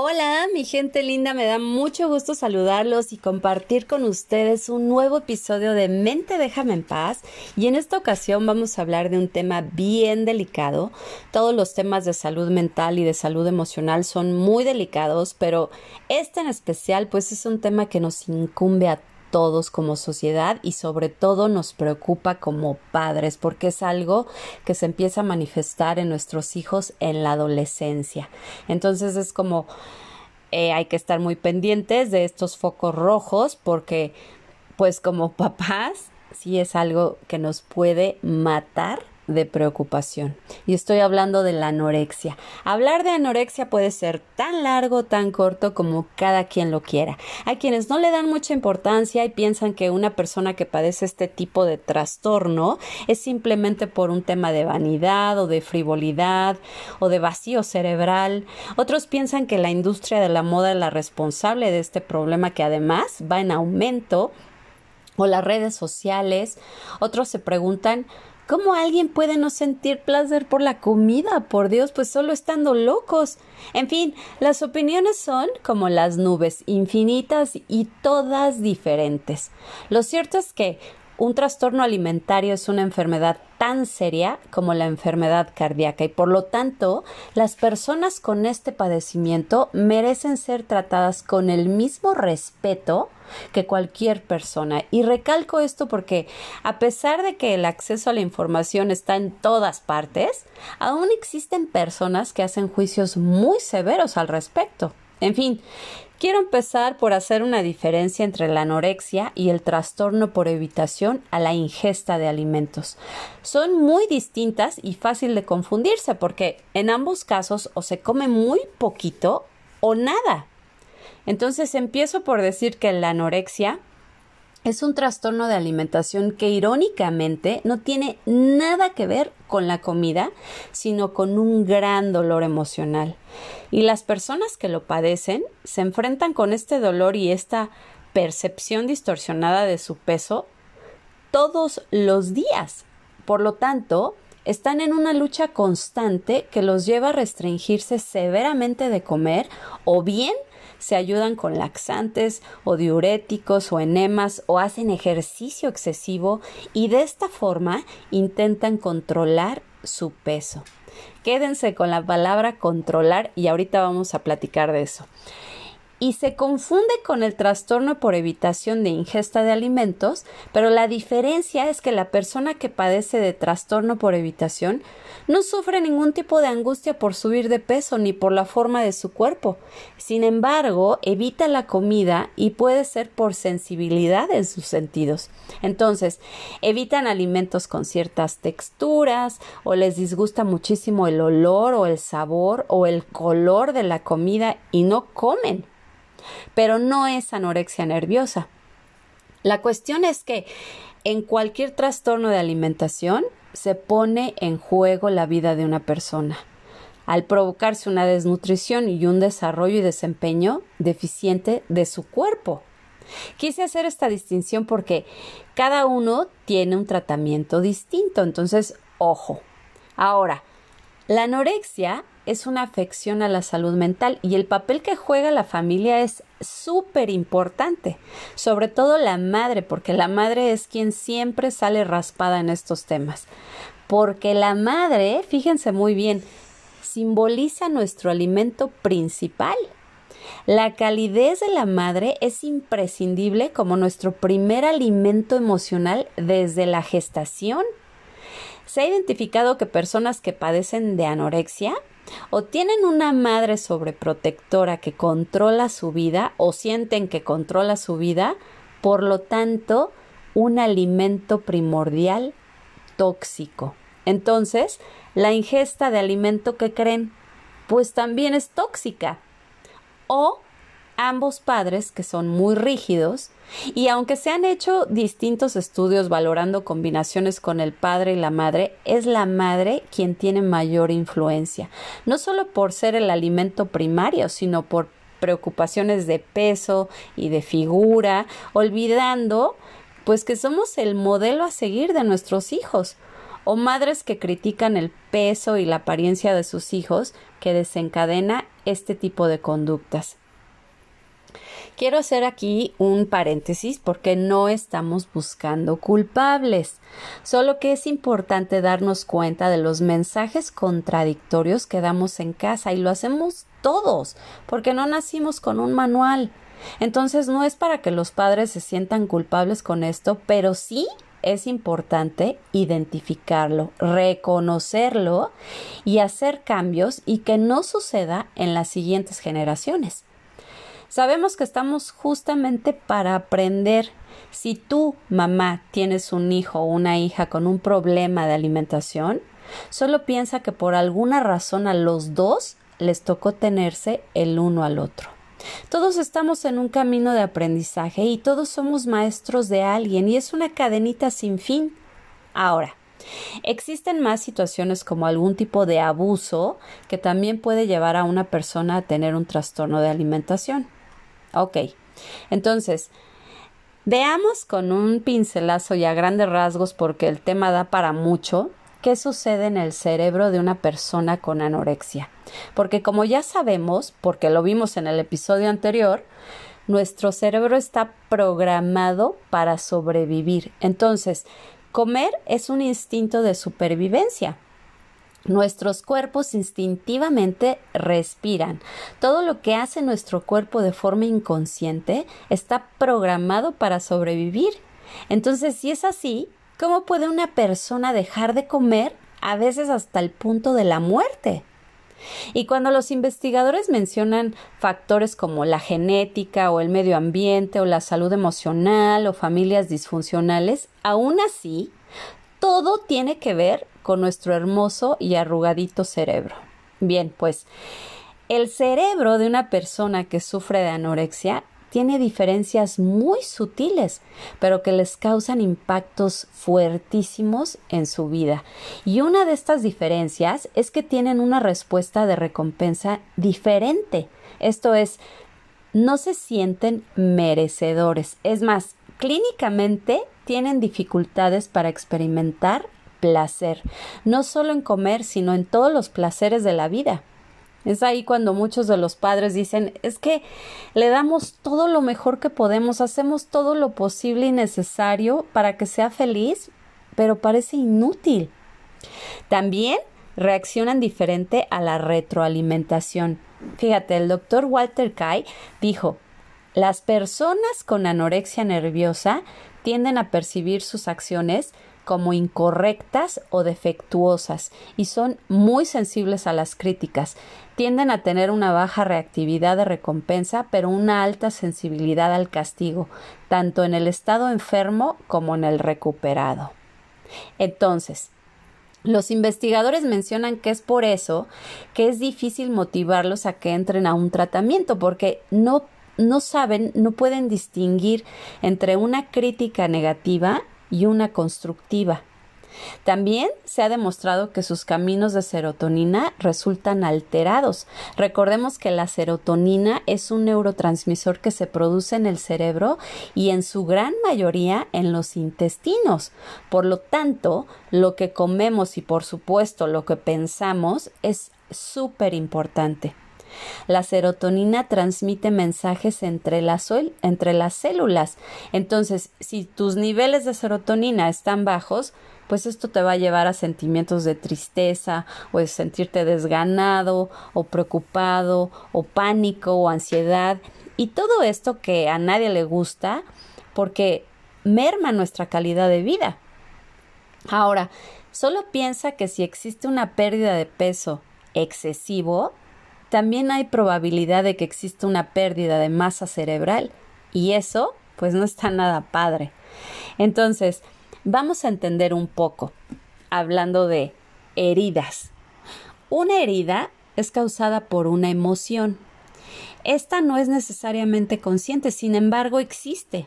Hola, mi gente linda, me da mucho gusto saludarlos y compartir con ustedes un nuevo episodio de Mente Déjame en Paz. Y en esta ocasión vamos a hablar de un tema bien delicado. Todos los temas de salud mental y de salud emocional son muy delicados, pero este en especial pues es un tema que nos incumbe a todos como sociedad y sobre todo nos preocupa como padres porque es algo que se empieza a manifestar en nuestros hijos en la adolescencia. Entonces es como eh, hay que estar muy pendientes de estos focos rojos porque pues como papás sí es algo que nos puede matar de preocupación. Y estoy hablando de la anorexia. Hablar de anorexia puede ser tan largo, tan corto como cada quien lo quiera. Hay quienes no le dan mucha importancia y piensan que una persona que padece este tipo de trastorno es simplemente por un tema de vanidad o de frivolidad o de vacío cerebral. Otros piensan que la industria de la moda es la responsable de este problema que además va en aumento o las redes sociales. Otros se preguntan ¿Cómo alguien puede no sentir placer por la comida? Por Dios, pues solo estando locos. En fin, las opiniones son como las nubes, infinitas y todas diferentes. Lo cierto es que un trastorno alimentario es una enfermedad tan seria como la enfermedad cardíaca y por lo tanto las personas con este padecimiento merecen ser tratadas con el mismo respeto que cualquier persona. Y recalco esto porque a pesar de que el acceso a la información está en todas partes, aún existen personas que hacen juicios muy severos al respecto. En fin, quiero empezar por hacer una diferencia entre la anorexia y el trastorno por evitación a la ingesta de alimentos. Son muy distintas y fácil de confundirse porque en ambos casos o se come muy poquito o nada. Entonces empiezo por decir que la anorexia es un trastorno de alimentación que irónicamente no tiene nada que ver con la comida, sino con un gran dolor emocional. Y las personas que lo padecen se enfrentan con este dolor y esta percepción distorsionada de su peso todos los días. Por lo tanto, están en una lucha constante que los lleva a restringirse severamente de comer o bien se ayudan con laxantes o diuréticos o enemas o hacen ejercicio excesivo y de esta forma intentan controlar su peso. Quédense con la palabra controlar y ahorita vamos a platicar de eso y se confunde con el trastorno por evitación de ingesta de alimentos, pero la diferencia es que la persona que padece de trastorno por evitación no sufre ningún tipo de angustia por subir de peso ni por la forma de su cuerpo. Sin embargo, evita la comida y puede ser por sensibilidad en sus sentidos. Entonces, evitan alimentos con ciertas texturas o les disgusta muchísimo el olor o el sabor o el color de la comida y no comen pero no es anorexia nerviosa. La cuestión es que en cualquier trastorno de alimentación se pone en juego la vida de una persona al provocarse una desnutrición y un desarrollo y desempeño deficiente de su cuerpo. Quise hacer esta distinción porque cada uno tiene un tratamiento distinto, entonces, ojo. Ahora, la anorexia es una afección a la salud mental y el papel que juega la familia es súper importante, sobre todo la madre, porque la madre es quien siempre sale raspada en estos temas. Porque la madre, fíjense muy bien, simboliza nuestro alimento principal. La calidez de la madre es imprescindible como nuestro primer alimento emocional desde la gestación. Se ha identificado que personas que padecen de anorexia o tienen una madre sobreprotectora que controla su vida o sienten que controla su vida, por lo tanto, un alimento primordial tóxico. Entonces, la ingesta de alimento que creen, pues también es tóxica. O ambos padres que son muy rígidos y aunque se han hecho distintos estudios valorando combinaciones con el padre y la madre, es la madre quien tiene mayor influencia, no solo por ser el alimento primario, sino por preocupaciones de peso y de figura, olvidando pues que somos el modelo a seguir de nuestros hijos, o madres que critican el peso y la apariencia de sus hijos que desencadena este tipo de conductas. Quiero hacer aquí un paréntesis porque no estamos buscando culpables, solo que es importante darnos cuenta de los mensajes contradictorios que damos en casa y lo hacemos todos, porque no nacimos con un manual. Entonces no es para que los padres se sientan culpables con esto, pero sí es importante identificarlo, reconocerlo y hacer cambios y que no suceda en las siguientes generaciones. Sabemos que estamos justamente para aprender. Si tú, mamá, tienes un hijo o una hija con un problema de alimentación, solo piensa que por alguna razón a los dos les tocó tenerse el uno al otro. Todos estamos en un camino de aprendizaje y todos somos maestros de alguien y es una cadenita sin fin. Ahora, Existen más situaciones como algún tipo de abuso que también puede llevar a una persona a tener un trastorno de alimentación. Ok, entonces, veamos con un pincelazo y a grandes rasgos porque el tema da para mucho qué sucede en el cerebro de una persona con anorexia. Porque como ya sabemos, porque lo vimos en el episodio anterior, nuestro cerebro está programado para sobrevivir. Entonces, comer es un instinto de supervivencia. Nuestros cuerpos instintivamente respiran. Todo lo que hace nuestro cuerpo de forma inconsciente está programado para sobrevivir. Entonces, si es así, ¿cómo puede una persona dejar de comer a veces hasta el punto de la muerte? Y cuando los investigadores mencionan factores como la genética o el medio ambiente o la salud emocional o familias disfuncionales, aún así, todo tiene que ver con nuestro hermoso y arrugadito cerebro. Bien, pues el cerebro de una persona que sufre de anorexia tiene diferencias muy sutiles, pero que les causan impactos fuertísimos en su vida. Y una de estas diferencias es que tienen una respuesta de recompensa diferente. Esto es, no se sienten merecedores. Es más, clínicamente tienen dificultades para experimentar placer, no solo en comer, sino en todos los placeres de la vida. Es ahí cuando muchos de los padres dicen es que le damos todo lo mejor que podemos, hacemos todo lo posible y necesario para que sea feliz, pero parece inútil. También reaccionan diferente a la retroalimentación. Fíjate, el doctor Walter Kai dijo las personas con anorexia nerviosa tienden a percibir sus acciones como incorrectas o defectuosas y son muy sensibles a las críticas. Tienden a tener una baja reactividad de recompensa, pero una alta sensibilidad al castigo, tanto en el estado enfermo como en el recuperado. Entonces, los investigadores mencionan que es por eso que es difícil motivarlos a que entren a un tratamiento, porque no no saben, no pueden distinguir entre una crítica negativa y una constructiva. También se ha demostrado que sus caminos de serotonina resultan alterados. Recordemos que la serotonina es un neurotransmisor que se produce en el cerebro y en su gran mayoría en los intestinos. Por lo tanto, lo que comemos y por supuesto lo que pensamos es súper importante. La serotonina transmite mensajes entre las, células. Entonces, si tus niveles de serotonina están bajos, pues esto te va a llevar a sentimientos de tristeza o de sentirte desganado o preocupado o pánico o ansiedad y todo esto que a nadie le gusta porque merma nuestra calidad de vida. Ahora, solo piensa que si existe una pérdida de peso excesivo, también hay probabilidad de que exista una pérdida de masa cerebral y eso pues no está nada padre. Entonces, vamos a entender un poco, hablando de heridas. Una herida es causada por una emoción. Esta no es necesariamente consciente, sin embargo existe.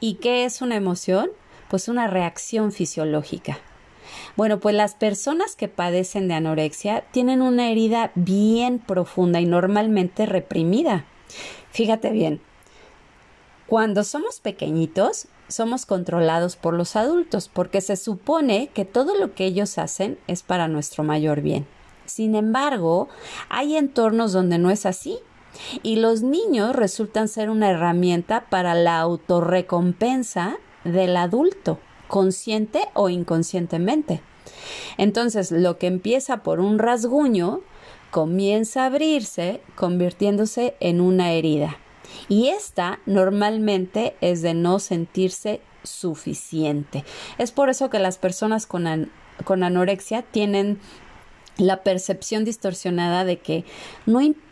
¿Y qué es una emoción? Pues una reacción fisiológica. Bueno, pues las personas que padecen de anorexia tienen una herida bien profunda y normalmente reprimida. Fíjate bien, cuando somos pequeñitos, somos controlados por los adultos, porque se supone que todo lo que ellos hacen es para nuestro mayor bien. Sin embargo, hay entornos donde no es así, y los niños resultan ser una herramienta para la autorrecompensa del adulto, consciente o inconscientemente. Entonces, lo que empieza por un rasguño comienza a abrirse, convirtiéndose en una herida. Y esta normalmente es de no sentirse suficiente. Es por eso que las personas con, anorexia tienen la percepción distorsionada de que no importa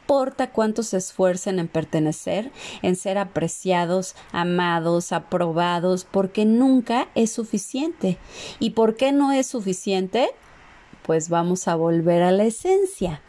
cuánto se esfuercen en pertenecer, en ser apreciados, amados, aprobados, porque nunca es suficiente. ¿Y por qué no es suficiente? Pues vamos a volver a la esencia.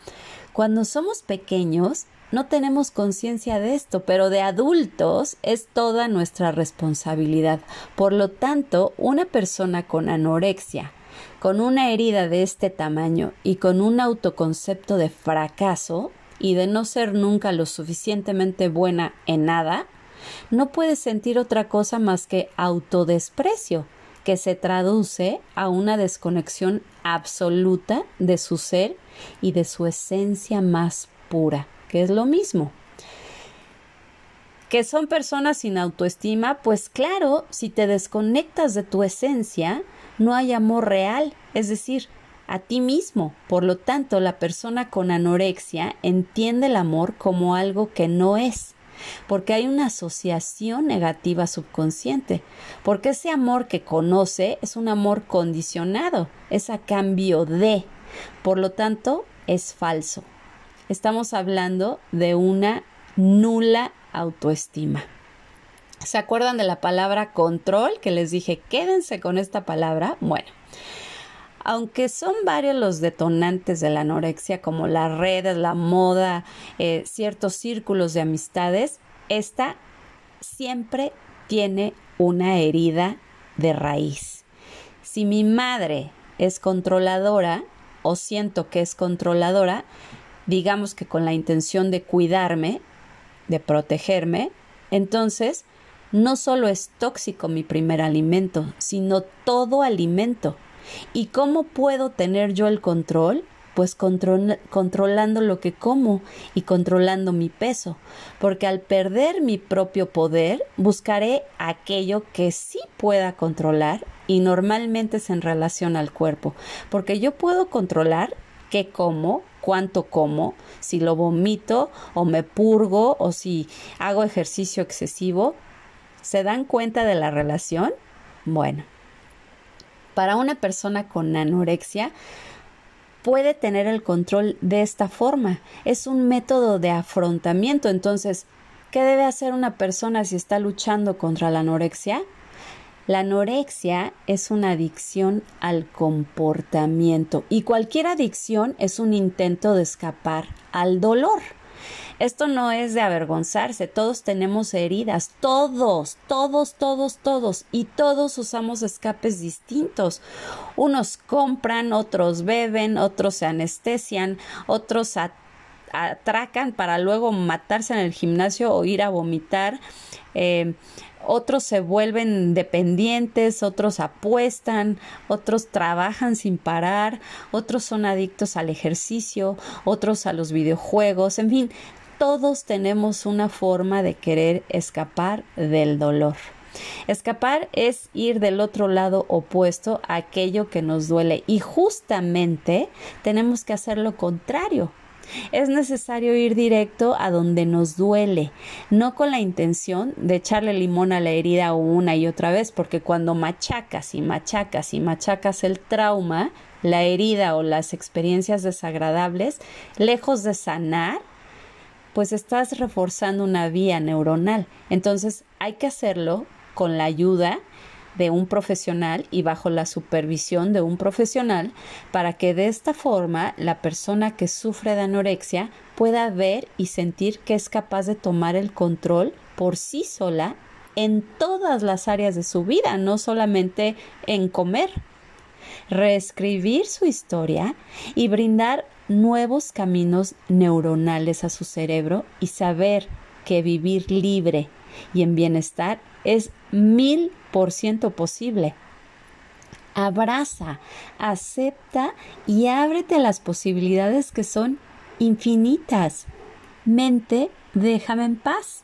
Cuando somos pequeños, no tenemos conciencia de esto, pero de adultos es toda nuestra responsabilidad. Por lo tanto, una persona con anorexia, con una herida de este tamaño y con un autoconcepto de fracaso y de no ser nunca lo suficientemente buena en nada, no puede sentir otra cosa más que autodesprecio, que se traduce a una desconexión absoluta de su ser y de su esencia más pura que es lo mismo. ¿Que son personas sin autoestima? Pues claro, si te desconectas de tu esencia, no hay amor real, es decir, a ti mismo. Por lo tanto, la persona con anorexia entiende el amor como algo que no es, porque hay una asociación negativa subconsciente, porque ese amor que conoce es un amor condicionado, es a cambio de, por lo tanto, es falso estamos hablando de una nula autoestima. ¿Se acuerdan de la palabra control que les dije? Quédense con esta palabra. Bueno, aunque son varios los detonantes de la anorexia, como las redes, la moda, eh, ciertos círculos de amistades, esta siempre tiene una herida de raíz. Si mi madre es controladora o siento que es controladora, digamos que con la intención de cuidarme, de protegerme, entonces no solo es tóxico mi primer alimento, sino todo alimento. ¿Y cómo puedo tener yo el control? Pues controlando lo que como y controlando mi peso, porque al perder mi propio poder, buscaré aquello que sí pueda controlar y normalmente es en relación al cuerpo, porque yo puedo controlar qué como, cuánto como, si lo vomito o me purgo o si hago ejercicio excesivo. ¿Se dan cuenta de la relación? Bueno, para una persona con anorexia puede tener el control de esta forma. Es un método de afrontamiento. Entonces, ¿qué debe hacer una persona si está luchando contra la anorexia? La anorexia es una adicción al comportamiento y cualquier adicción es un intento de escapar al dolor. Esto no es de avergonzarse, todos tenemos heridas, todos, todos, todos, todos, y todos usamos escapes distintos. Unos compran, otros beben, otros se anestesian, otros atracan para luego matarse en el gimnasio o ir a vomitar. Eh, otros se vuelven dependientes, otros apuestan, otros trabajan sin parar, otros son adictos al ejercicio, otros a los videojuegos, en fin, todos tenemos una forma de querer escapar del dolor. Escapar es ir del otro lado opuesto a aquello que nos duele y justamente tenemos que hacer lo contrario. Es necesario ir directo a donde nos duele, no con la intención de echarle limón a la herida una y otra vez, porque cuando machacas y machacas y machacas el trauma, la herida o las experiencias desagradables, lejos de sanar, pues estás reforzando una vía neuronal. Entonces hay que hacerlo con la ayuda de un profesional y bajo la supervisión de un profesional para que de esta forma la persona que sufre de anorexia pueda ver y sentir que es capaz de tomar el control por sí sola en todas las áreas de su vida, no solamente en comer. Reescribir su historia y brindar nuevos caminos neuronales a su cerebro y saber que vivir libre y en bienestar es mil por ciento posible. Abraza, acepta y ábrete a las posibilidades que son infinitas. Mente, déjame en paz.